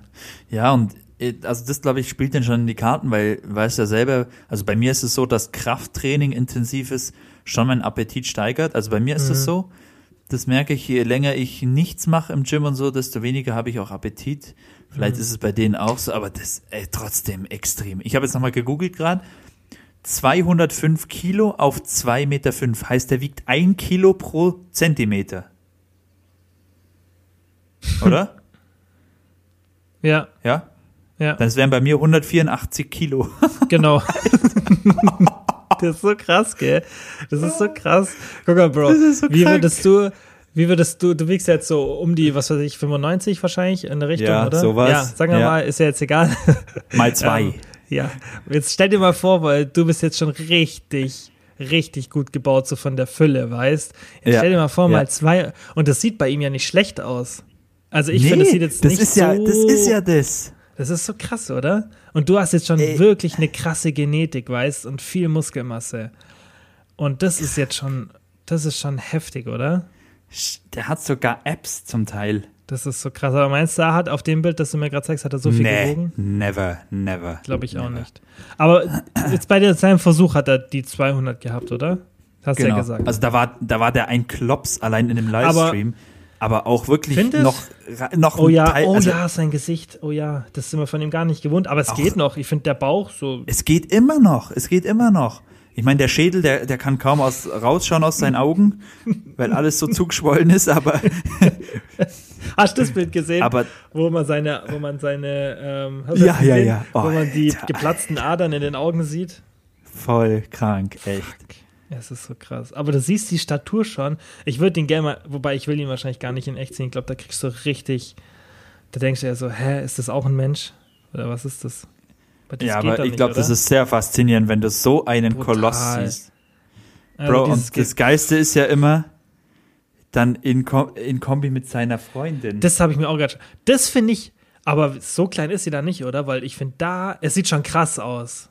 Ja, und äh, also das, glaube ich, spielt dann schon in die Karten, weil, weißt ja selber, also bei mir ist es so, dass Krafttraining intensiv ist, schon mein Appetit steigert. Also bei mir ist es so, das merke ich, je länger ich nichts mache im Gym und so, desto weniger habe ich auch Appetit. Vielleicht ist es bei denen auch so, aber das ey, trotzdem extrem. Ich habe jetzt nochmal gegoogelt gerade. 205 Kilo auf 2,5 Meter. Fünf. Heißt, der wiegt ein Kilo pro Zentimeter. Oder? Ja, Ja? ja, Das wären bei mir 184 Kilo. genau. das ist so krass, gell? Das ist so krass. Guck mal, Bro. Das ist so wie würdest du, wie würdest du, du wiegst jetzt so um die, was weiß ich, 95 wahrscheinlich in der Richtung, Ja, oder? sowas. Ja, sagen wir Ja. mal, ist ja jetzt egal. Mal zwei. Ja, jetzt stell dir mal vor, weil du bist jetzt schon richtig, richtig gut gebaut, so von der Fülle, weißt? Jetzt Ja, stell dir mal vor, ja. mal zwei, und das sieht bei ihm ja nicht schlecht aus. Also ich Nee, finde, das sieht jetzt das nicht ist so. ja, das ist ja das. Das ist so krass, oder? Und du hast jetzt schon Ey. wirklich eine krasse Genetik, weißt, und viel Muskelmasse. Und das ist jetzt schon, das ist schon heftig, oder? Der hat sogar Apps zum Teil. Das ist so krass. Aber meinst du, er hat auf dem Bild, das du mir gerade zeigst, hat er so viel gewogen? never, never. Glaube ich auch never. nicht. Aber jetzt bei seinem Versuch hat er die 200 gehabt, oder? Hast du Genau. ja gesagt. Also da war, da war der ein Klops allein in dem Livestream. Aber, auch wirklich Findest? noch, noch oh ein ja, Teil. oh also ja, sein Gesicht. Oh ja, das sind wir von ihm gar nicht gewohnt. Aber es Auch- geht noch. Ich finde der Bauch so. Es geht immer noch. Es geht immer noch. Ich meine, der Schädel, der, der kann kaum aus, rausschauen aus seinen Augen, weil alles so zugeschwollen ist, aber, Hast du das Bild gesehen? aber wo man seine, wo man seine, ähm, hast du Ja, das ja, gesehen? ja. Oh, wo man die Alter. geplatzten Adern in den Augen sieht. voll krank, echt. Ja, es ist so krass. Aber du siehst die Statur schon. Ich würde ihn gerne mal, wobei ich will ihn wahrscheinlich gar nicht in echt sehen. Ich glaube, da kriegst du richtig, da denkst du ja so, hä, ist das auch ein Mensch? Oder was ist das? Aber Ja, aber ich glaube, das ist sehr faszinierend, wenn du so einen Brutal. Koloss siehst. Also Bro, und das Geiste ist ja immer dann in, Kom in Kombi mit seiner Freundin. Das habe ich mir auch gerade. Das finde ich, aber so klein ist sie da nicht, oder? Weil ich finde da, es sieht schon krass aus.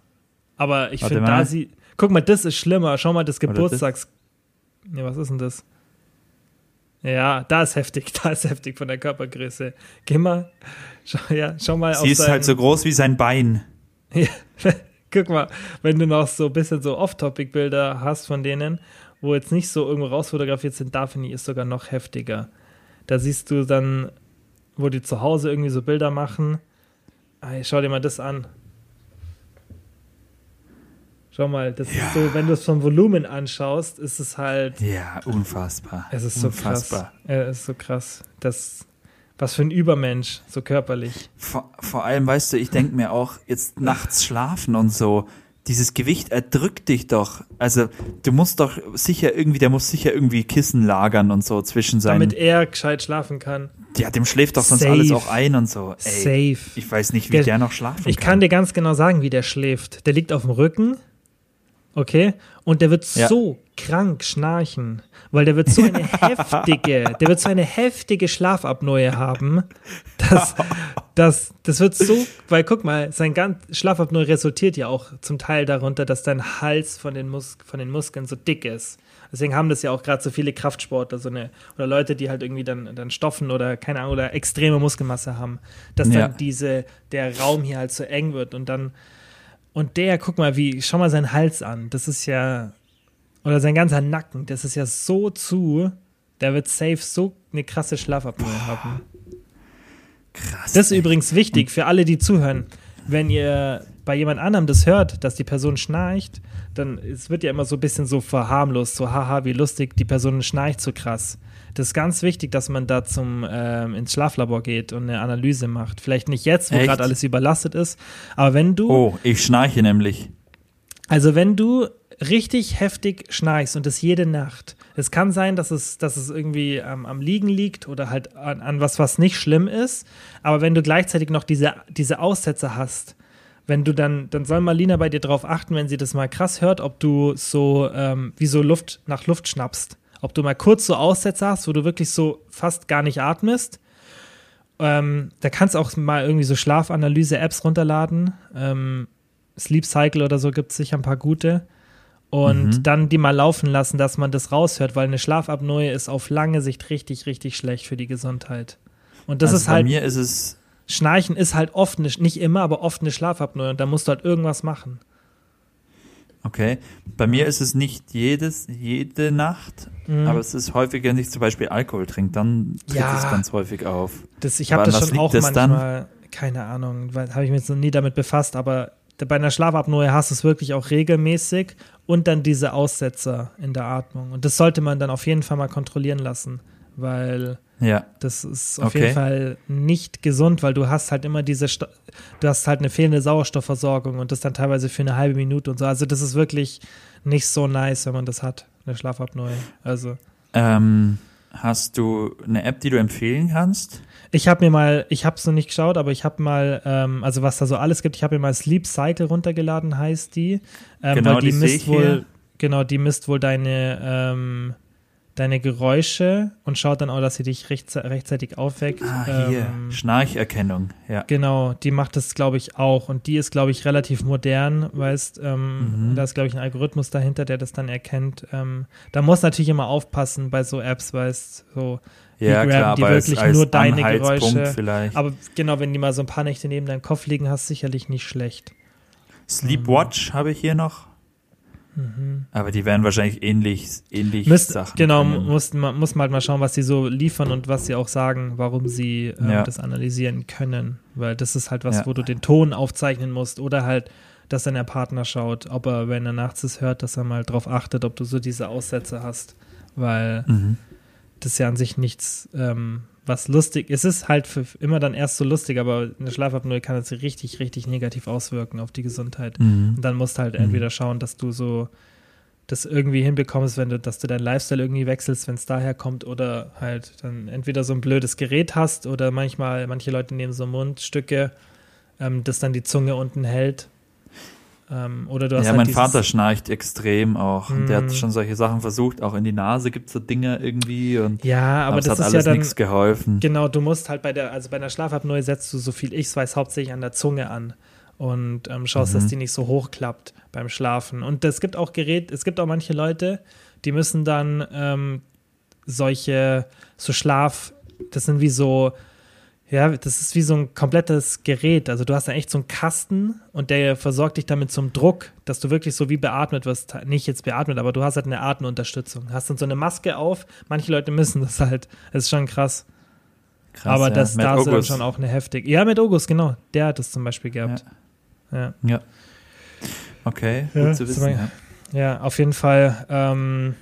Aber ich finde da sie. Guck mal, das ist schlimmer. Schau mal, das? Geburtstags. Nee, was ist denn das? Ja, da ist heftig, da ist heftig von der Körpergröße. Geh mal, schau, ja, schau mal Sie ist halt so groß wie sein Bein. Guck mal, wenn du noch so ein bisschen so Off-Topic-Bilder hast von denen, wo jetzt nicht so irgendwo rausfotografiert sind, da finde ich es sogar noch heftiger. Da siehst du dann, wo die zu Hause irgendwie so Bilder machen. Hey, schau dir mal das an. Schau mal, das ja. ist so, wenn du es vom Volumen anschaust, ist es halt. Ja, unfassbar. Es ist unfassbar. so krass. Es ist so krass. Das was für ein Übermensch, so körperlich. Vor, vor allem, weißt du, ich denke mir auch, jetzt nachts schlafen und so, dieses Gewicht erdrückt dich doch. Also, du musst doch sicher irgendwie, der muss sicher irgendwie Kissen lagern und so zwischen seinen. Damit er gescheit schlafen kann. ja, dem schläft doch sonst Safe. alles auch ein und so. Ey, Safe. Ich weiß nicht, wie Der- der, noch schlafen Ich kann. kann dir ganz genau sagen, wie der schläft. Der liegt auf dem Rücken, okay, und der wird Ja. so krank schnarchen, weil der wird so eine heftige, der wird so eine heftige Schlafapnoe haben, dass, dass das wird so, weil guck mal, sein ganz Schlafapnoe resultiert ja auch zum Teil darunter, dass dein Hals von den, Mus von den Muskeln so dick ist. Deswegen haben das ja auch gerade so viele Kraftsportler, so eine, oder Leute, die halt irgendwie dann, dann Stoffen oder keine Ahnung, oder extreme Muskelmasse haben, dass Ja. dann diese, der Raum hier halt so eng wird und dann, und der, guck mal, wie, schau mal seinen Hals an, das ist ja, oder sein ganzer Nacken, das ist ja so zu, der wird safe so eine krasse Schlafapnoe haben. Krass. Das ist ey. übrigens wichtig für alle, die zuhören. Wenn ihr bei jemand anderem das hört, dass die Person schnarcht, dann es wird ja immer so ein bisschen so verharmlost, so haha, wie lustig, die Person schnarcht so krass. Das ist ganz wichtig, dass man da zum ähm, ins Schlaflabor geht und eine Analyse macht. Vielleicht nicht jetzt, wo gerade alles überlastet ist, aber wenn du Oh, ich schnarche nämlich. also wenn du richtig heftig schnarchst und das jede Nacht, es kann sein, dass es, dass es irgendwie ähm, am Liegen liegt oder halt an, an was, was nicht schlimm ist, aber wenn du gleichzeitig noch diese, diese Aussätze hast, wenn du dann, dann soll Marlina bei dir drauf achten, wenn sie das mal krass hört, ob du so ähm, wie so Luft nach Luft schnappst. Ob du mal kurz so Aussätze hast, wo du wirklich so fast gar nicht atmest. Ähm, da kannst du auch mal irgendwie so Schlafanalyse-Apps runterladen. Ähm, Sleep Cycle oder so gibt es sicher ein paar gute. Und Mhm. dann die mal laufen lassen, dass man das raushört, weil eine Schlafapnoe ist auf lange Sicht richtig, richtig schlecht für die Gesundheit. Und das also ist bei halt, mir ist es Schnarchen ist halt oft, eine, nicht immer, aber oft eine Schlafapnoe und da musst du halt irgendwas machen. Okay. Bei mir ist es nicht jedes, jede Nacht, Mhm. aber es ist häufiger, wenn ich zum Beispiel Alkohol trinke, dann tritt Ja. es ganz häufig auf. Das, ich habe das schon auch das dann? manchmal, keine Ahnung, habe ich mich jetzt noch nie damit befasst, aber bei einer Schlafapnoe hast du es wirklich auch regelmäßig und dann diese Aussetzer in der Atmung. Und das sollte man dann auf jeden Fall mal kontrollieren lassen, weil Ja. das ist auf Okay. jeden Fall nicht gesund, weil du hast halt immer diese, Sto du hast halt eine fehlende Sauerstoffversorgung und das dann teilweise für eine halbe Minute und so. Also das ist wirklich nicht so nice, wenn man das hat, eine Schlafapnoe. Also Ähm, hast du eine App, die du empfehlen kannst? Ich habe mir mal, ich habe es noch nicht geschaut, aber ich habe mal, ähm, also was da so alles gibt, ich habe mir mal Sleep Cycle runtergeladen, heißt die. Ähm, Genau, weil die, die misst wohl, hier. genau, die misst wohl deine, ähm, deine Geräusche und schaut dann auch, dass sie dich rechtze rechtzeitig aufweckt. Ah, hier. Ähm, Schnarcherkennung. Ja. Genau, die macht das, glaube ich, auch. Und die ist, glaube ich, relativ modern, weißt, ähm, Mhm. da ist, glaube ich, ein Algorithmus dahinter, der das dann erkennt. Ähm, da muss natürlich immer aufpassen bei so Apps, weißt, so, die Ja, graben klar, die aber als, wirklich als nur deine Geräusche. vielleicht. Aber genau, wenn die mal so ein paar Nächte neben deinem Kopf liegen, hast sicherlich nicht schlecht. Sleepwatch habe ich hier noch. Aber die werden wahrscheinlich ähnlich, ähnlich Mhm. Müsst, Sachen. genau, können. muss, man, muss man halt mal schauen, was sie so liefern und was sie auch sagen, warum sie ähm, Ja. das analysieren können. Weil das ist halt was, Ja. wo du den Ton aufzeichnen musst oder halt, dass dann der Partner schaut, ob er, wenn er nachts es hört, dass er mal drauf achtet, ob du so diese Aussätze hast. Weil Mhm. das ist ja an sich nichts, ähm, was lustig ist. Es ist halt für immer dann erst so lustig, aber eine Schlafapnoe kann es richtig, richtig negativ auswirken auf die Gesundheit. Mhm. Und dann musst du halt Mhm. entweder schauen, dass du so das irgendwie hinbekommst, wenn du, dass du deinen Lifestyle irgendwie wechselst, wenn es daher kommt, oder halt dann entweder so ein blödes Gerät hast oder manchmal, manche Leute nehmen so Mundstücke, ähm, das dann die Zunge unten hält. Ähm, oder du hast Ja, halt mein Vater schnarcht extrem auch. Und der hat schon solche Sachen versucht. Auch in die Nase gibt es so Dinge irgendwie. Und Ja, aber das hat ist ja alles dann nichts geholfen. Genau, du musst halt bei der, also bei einer Schlafapnoe setzt du, so viel ich weiß, hauptsächlich an der Zunge an und ähm, schaust, Mhm. dass die nicht so hochklappt beim Schlafen. Und es gibt auch Gerät, es gibt auch manche Leute, die müssen dann ähm, solche, so Schlaf, das sind wie so, ja, das ist wie so ein komplettes Gerät. Also du hast da echt so einen Kasten und der versorgt dich damit zum Druck, dass du wirklich so wie beatmet wirst. Nicht jetzt beatmet, aber du hast halt eine Atemunterstützung. Hast dann so eine Maske auf. Manche Leute müssen das halt. Das ist schon krass. Krass, aber ja. das da ist dann schon auch eine heftige. Ja, mit August, genau. Der hat das zum Beispiel gehabt. Ja. Ja. Okay, Ja, gut zu wissen. aber- Ja. Auf jeden Fall ähm,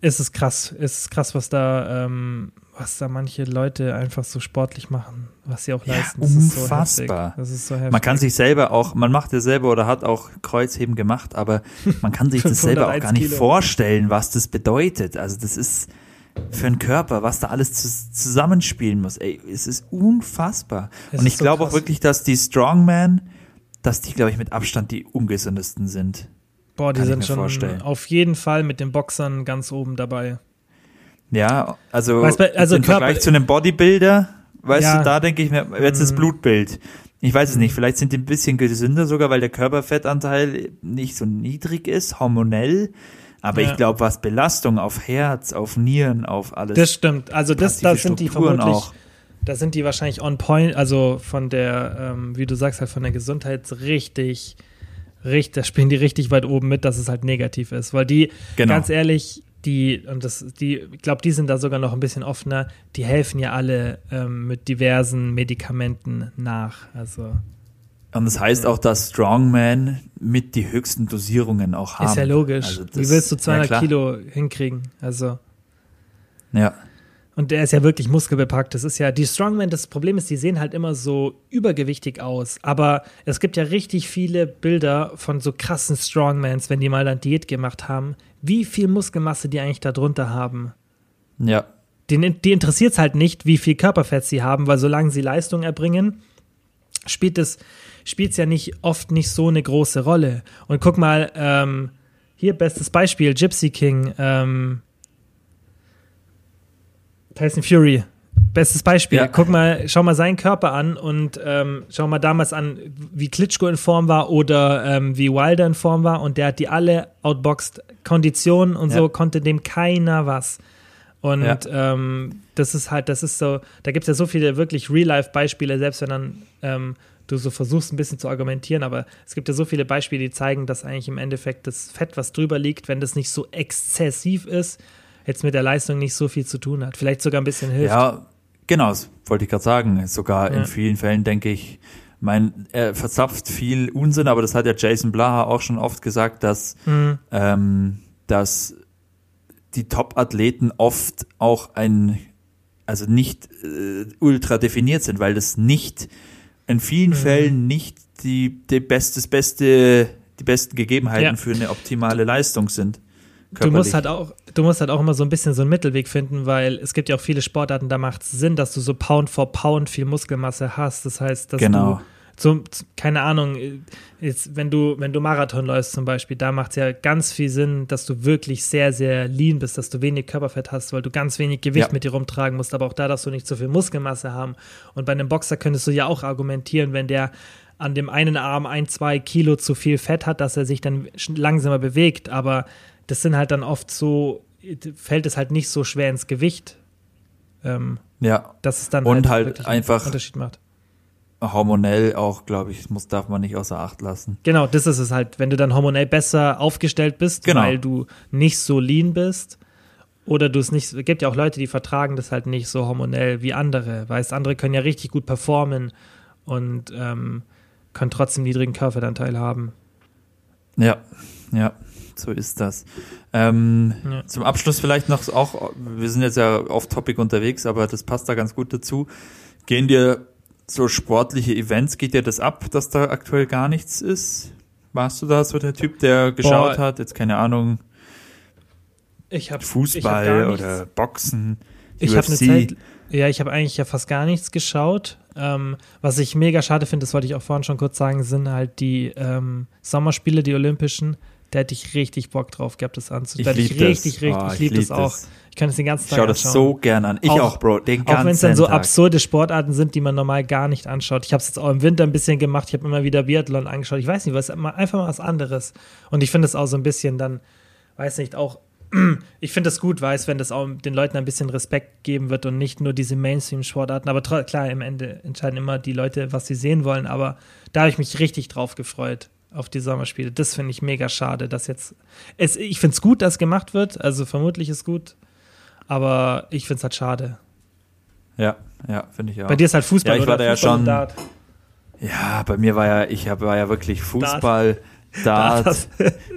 ist es krass. Ist es krass, was da, ähm, was da manche Leute einfach so sportlich machen, was sie auch Ja, leisten. Das ist so unfassbar. Das ist so heftig. Man kann sich selber auch, man macht ja selber oder hat auch Kreuzheben gemacht, aber man kann sich das selber auch 501 gar nicht Kilo. vorstellen, was das bedeutet. Also das ist für einen Körper, was da alles zus- zusammenspielen muss. Ey, es ist unfassbar. Es Und ich so glaube auch wirklich, dass die Strongman, dass die, glaube ich, mit Abstand die ungesündesten sind. Boah, die sind schon vorstellen. auf jeden Fall mit den Boxern ganz oben dabei. Ja, also, Weißt also im Körper- Vergleich zu einem Bodybuilder, weißt Ja. du, da denke ich mir, jetzt das Mhm. Blutbild. Ich weiß es nicht, vielleicht sind die ein bisschen gesünder sogar, weil der Körperfettanteil nicht so niedrig ist, hormonell. Aber Ja. ich glaube, was Belastung auf Herz, auf Nieren, auf alles. Das stimmt. Also das, passive da sind die vermutlich, auch. da sind die wahrscheinlich on point, also von der, ähm, wie du sagst, halt von der Gesundheit richtig, richtig, da spielen die richtig weit oben mit, dass es halt negativ ist. Weil die, Genau. ganz ehrlich, die, und das, die, ich glaube, die sind da sogar noch ein bisschen offener, die helfen ja alle ähm, mit diversen Medikamenten nach. Also Und das heißt auch, dass Strongman mit die höchsten Dosierungen auch haben. ist ja logisch. Also das- wie willst du 200 ja. Kilo hinkriegen? Also Ja, Und der ist ja wirklich muskelbepackt. Das ist ja, die Strongmen, das Problem ist, die sehen halt immer so übergewichtig aus. Aber es gibt ja richtig viele Bilder von so krassen Strongmans, wenn die mal dann Diät gemacht haben, wie viel Muskelmasse die eigentlich da drunter haben. ja, Die, die interessiert es halt nicht, wie viel Körperfett sie haben, weil solange sie Leistung erbringen, spielt es spielt's ja nicht oft nicht so eine große Rolle. Und guck mal, ähm, hier bestes Beispiel, Gypsy King, ähm, Tyson Fury. Bestes Beispiel. Ja. Guck mal, schau mal seinen Körper an und ähm, schau mal damals an, wie Klitschko in Form war oder ähm, wie Wilder in Form war und der hat die alle outboxed. Konditionen und so Ja. konnte dem keiner was. Und Ja. ähm, das ist halt, das ist so, da gibt es ja so viele wirklich Real-Life-Beispiele, selbst wenn dann ähm, du so versuchst, ein bisschen zu argumentieren, aber es gibt ja so viele Beispiele, die zeigen, dass eigentlich im Endeffekt das Fett, was drüber liegt, wenn das nicht so exzessiv ist, jetzt mit der Leistung nicht so viel zu tun hat. Vielleicht sogar ein bisschen hilft. Ja, genau, das wollte ich gerade sagen. Sogar Ja. in vielen Fällen denke ich, mein, er verzapft viel Unsinn, aber das hat ja Jason Blaha auch schon oft gesagt, dass, Mhm. ähm, dass die Top-Athleten oft auch ein, also nicht äh, ultra definiert sind, weil das nicht in vielen Mhm. Fällen nicht die, die best, das beste, die besten Gegebenheiten Ja. für eine optimale Leistung sind. Du musst halt auch, du musst halt auch immer so ein bisschen so einen Mittelweg finden, weil es gibt ja auch viele Sportarten, da macht es Sinn, dass du so Pound for Pound viel Muskelmasse hast. Das heißt, dass Genau. du zum, keine Ahnung, jetzt, wenn du, wenn du Marathon läufst zum Beispiel, da macht es ja ganz viel Sinn, dass du wirklich sehr, sehr lean bist, dass du wenig Körperfett hast, weil du ganz wenig Gewicht Ja. mit dir rumtragen musst, aber auch da darfst du nicht so viel Muskelmasse haben. Und bei einem Boxer könntest du ja auch argumentieren, wenn der an dem einen Arm ein, zwei Kilo zu viel Fett hat, dass er sich dann langsamer bewegt, aber das sind halt dann oft so, fällt es halt nicht so schwer ins Gewicht, ähm, Ja, dass es dann Und halt wirklich einfach- einen Unterschied macht. hormonell auch, glaube ich, muss, darf man nicht außer Acht lassen. Genau, das ist es halt, wenn du dann hormonell besser aufgestellt bist, Genau. weil du nicht so lean bist oder du es nicht, es gibt ja auch Leute, die vertragen das halt nicht so hormonell wie andere, weißt, andere können ja richtig gut performen und ähm, können trotzdem niedrigen Körperfettanteil haben. Ja, ja, so ist das. Ähm, Ja. Zum Abschluss vielleicht noch auch, wir sind jetzt ja off-topic unterwegs, aber das passt da ganz gut dazu. Gehen dir so sportliche Events, geht dir das ab, dass da aktuell gar nichts ist? Warst du da so der Typ, der geschaut Boah. hat, jetzt keine Ahnung, Ich habe Fußball oder Boxen, Ich habe eine UFC? Zeit, ja, ich habe eigentlich ja fast gar nichts geschaut. Ähm, was ich mega schade finde, das wollte ich auch vorhin schon kurz sagen, sind halt die ähm, Sommerspiele, die Olympischen. Da hätte ich richtig Bock drauf gehabt, das anzuschauen. Hätte ich lieb das. richtig, richtig, Oh, ich liebe das lieb auch. Ich kann das den ganzen Ich Tag schaue das anschauen. so gern an. Ich Auch- auch, Bro, den ganzen Auch wenn es dann so Tag. absurde Sportarten sind, die man normal gar nicht anschaut. Ich habe es jetzt auch im Winter ein bisschen gemacht. Ich habe immer wieder Biathlon angeschaut. Ich weiß nicht, was einfach mal was anderes. Und ich finde es auch so ein bisschen dann, weiß nicht, auch ich finde es gut, weiß, wenn das auch den Leuten ein bisschen Respekt geben wird und nicht nur diese Mainstream-Sportarten. Aber klar, im Ende entscheiden immer die Leute, was sie sehen wollen. Aber da habe ich mich richtig drauf gefreut auf die Sommerspiele. Das finde ich mega schade, dass jetzt. Es, ich finde es gut, dass gemacht wird. Also vermutlich ist gut. Aber ich finde es halt schade. Ja, ja, finde ich auch. Bei dir ist halt Fußball Ja, ich oder war da ja schon- Dart. Ja, bei mir war ja, ich hab, war ja wirklich Fußball, Dart, Das-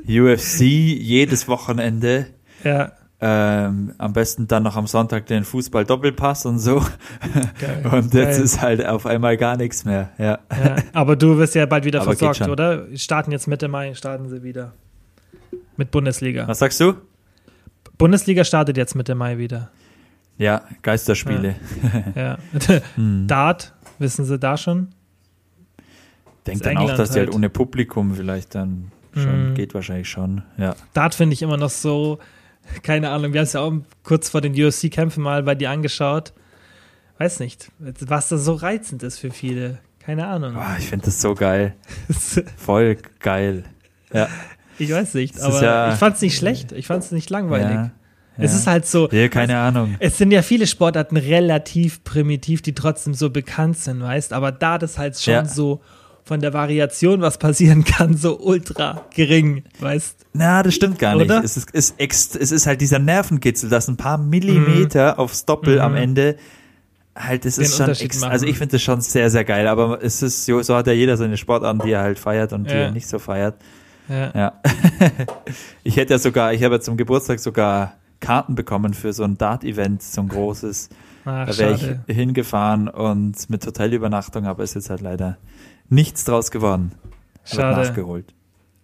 UFC jedes Wochenende. ja, Ähm, am besten dann noch am Sonntag den Fußball-Doppelpass und so. Geil. Und jetzt Geil. ist halt auf einmal gar nichts mehr. Ja. ja. Aber du wirst ja bald wieder Aber versorgt, oder? Starten jetzt Mitte Mai, starten sie wieder. Mit Bundesliga. Was sagst du? Bundesliga startet jetzt Mitte Mai wieder. Ja, Geisterspiele. Ja. Hm. Dart, wissen sie da schon? Denkt dann auch, England dass die halt halt. ohne Publikum vielleicht dann schon, Mhm. geht wahrscheinlich schon. Ja. Dart finde ich immer noch so, keine Ahnung, wir haben es ja auch kurz vor den UFC-Kämpfen mal bei dir angeschaut. Weiß nicht, was da so reizend ist für viele. Keine Ahnung. Boah, ich finde das so geil. Voll geil. Ja. ich weiß nicht, Das aber ja- ich fand es nicht schlecht. Ich fand es nicht langweilig. Ja. Es ist halt so, Ja, keine Ahnung. es sind ja viele Sportarten relativ primitiv, die trotzdem so bekannt sind, weißt, aber da das halt schon so von der Variation, was passieren kann, so ultra gering, weißt. Na, das stimmt gar nicht. Oder? Es ist, ist ex, es ist halt dieser Nervenkitzel, dass ein paar Millimeter aufs Doppel am Mhm. Ende halt, Den ist schon, ex, also ich finde das schon sehr, sehr geil, aber es ist, so, so hat ja jeder seine Sportarten, die er halt feiert und die Ja. er nicht so feiert. Ja. Ja. ich hätte ja sogar, ich habe ja zum Geburtstag sogar Karten bekommen für so ein Dart-Event, so ein großes. Ach, Da wäre ich hingefahren und mit Hotelübernachtung, aber ist jetzt halt leider nichts draus geworden. Wird Schade. nachgeholt.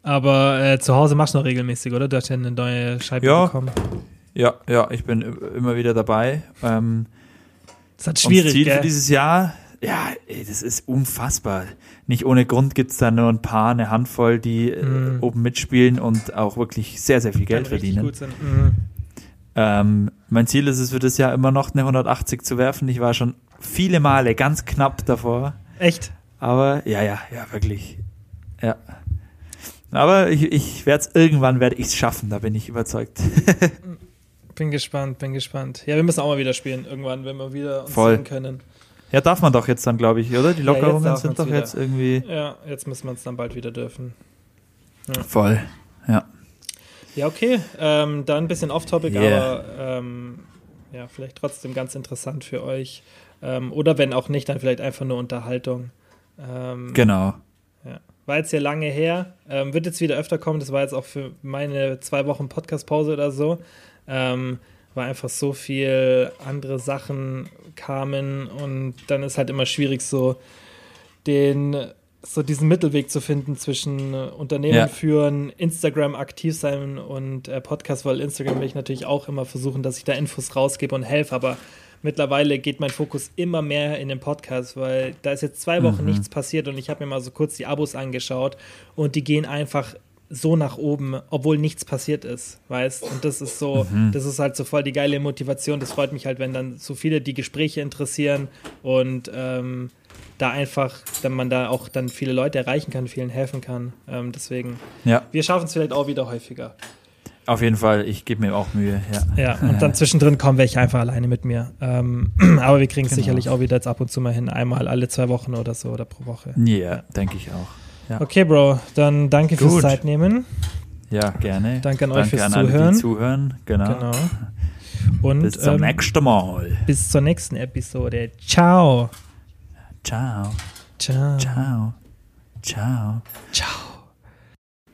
Aber äh, zu Hause machst du noch regelmäßig, oder? Du hast ja eine neue Scheibe Ja. bekommen. Ja, ja, ich bin immer wieder dabei. Ähm, Das ist und schwierig, das Ziel gell? für dieses Jahr, ja, ey, das ist unfassbar. Nicht ohne Grund gibt's da nur ein paar, eine Handvoll, die äh, Mhm. oben mitspielen und auch wirklich sehr, sehr viel Geld verdienen. gut sein. Mhm. Ähm, mein Ziel ist es für das Jahr immer noch eine 180 zu werfen. Ich war schon viele Male ganz knapp davor. Echt? Aber ja, ja, ja, wirklich. Ja. Aber ich, ich werde es irgendwann werde ich es schaffen, da bin ich überzeugt. Bin gespannt, bin gespannt. Ja, wir müssen auch mal wieder spielen, irgendwann, wenn wir wieder uns Voll. sehen können. Ja, darf man doch jetzt dann, glaube ich, oder? Die Ja, Lockerungen darf sind doch wieder. jetzt irgendwie Ja, jetzt müssen wir uns dann bald wieder dürfen. voll. Ja. Ja, okay. Ähm, dann ein bisschen off-topic, Yeah. aber ähm, ja, vielleicht trotzdem ganz interessant für euch. Ähm, oder wenn auch nicht, dann vielleicht einfach nur Unterhaltung. Ähm, Genau. Ja. War jetzt ja lange her, ähm, wird jetzt wieder öfter kommen. Das war jetzt auch für meine zwei Wochen Podcast-Pause oder so. Ähm, weil einfach so viel andere Sachen kamen und dann ist halt immer schwierig, so den so diesen Mittelweg zu finden zwischen Unternehmen Ja. führen, Instagram aktiv sein und äh, Podcast, weil Instagram will ich natürlich auch immer versuchen, dass ich da Infos rausgebe und helfe, aber mittlerweile geht mein Fokus immer mehr in den Podcast, weil da ist jetzt zwei Wochen nichts passiert und ich habe mir mal so kurz die Abos angeschaut und die gehen einfach so nach oben, obwohl nichts passiert ist, weißt? Und das ist so, das ist halt so voll die geile Motivation. Das freut mich halt, wenn dann so viele die Gespräche interessieren und ähm, da einfach, dann man da auch dann viele Leute erreichen kann, vielen helfen kann. Ähm, deswegen, Ja, wir schaffen es vielleicht auch wieder häufiger. Auf jeden Fall. Ich gebe mir auch Mühe. Ja. Ja, und dann zwischendrin kommen welche einfach alleine mit mir. Ähm, aber wir kriegen es Genau. sicherlich auch wieder jetzt ab und zu mal hin, einmal alle zwei Wochen oder so oder pro Woche. Ja, denke ich auch. Ja. Okay, Bro, dann danke fürs Gut. Zeitnehmen. Ja, gerne. Danke an euch fürs an alle, Zuhören. Die zuhören. Genau. Genau. Und Bis zum ähm, nächsten Mal. bis zur nächsten Episode. Ciao. Ciao. Ciao. Ciao. Ciao. Ciao.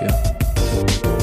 dafür.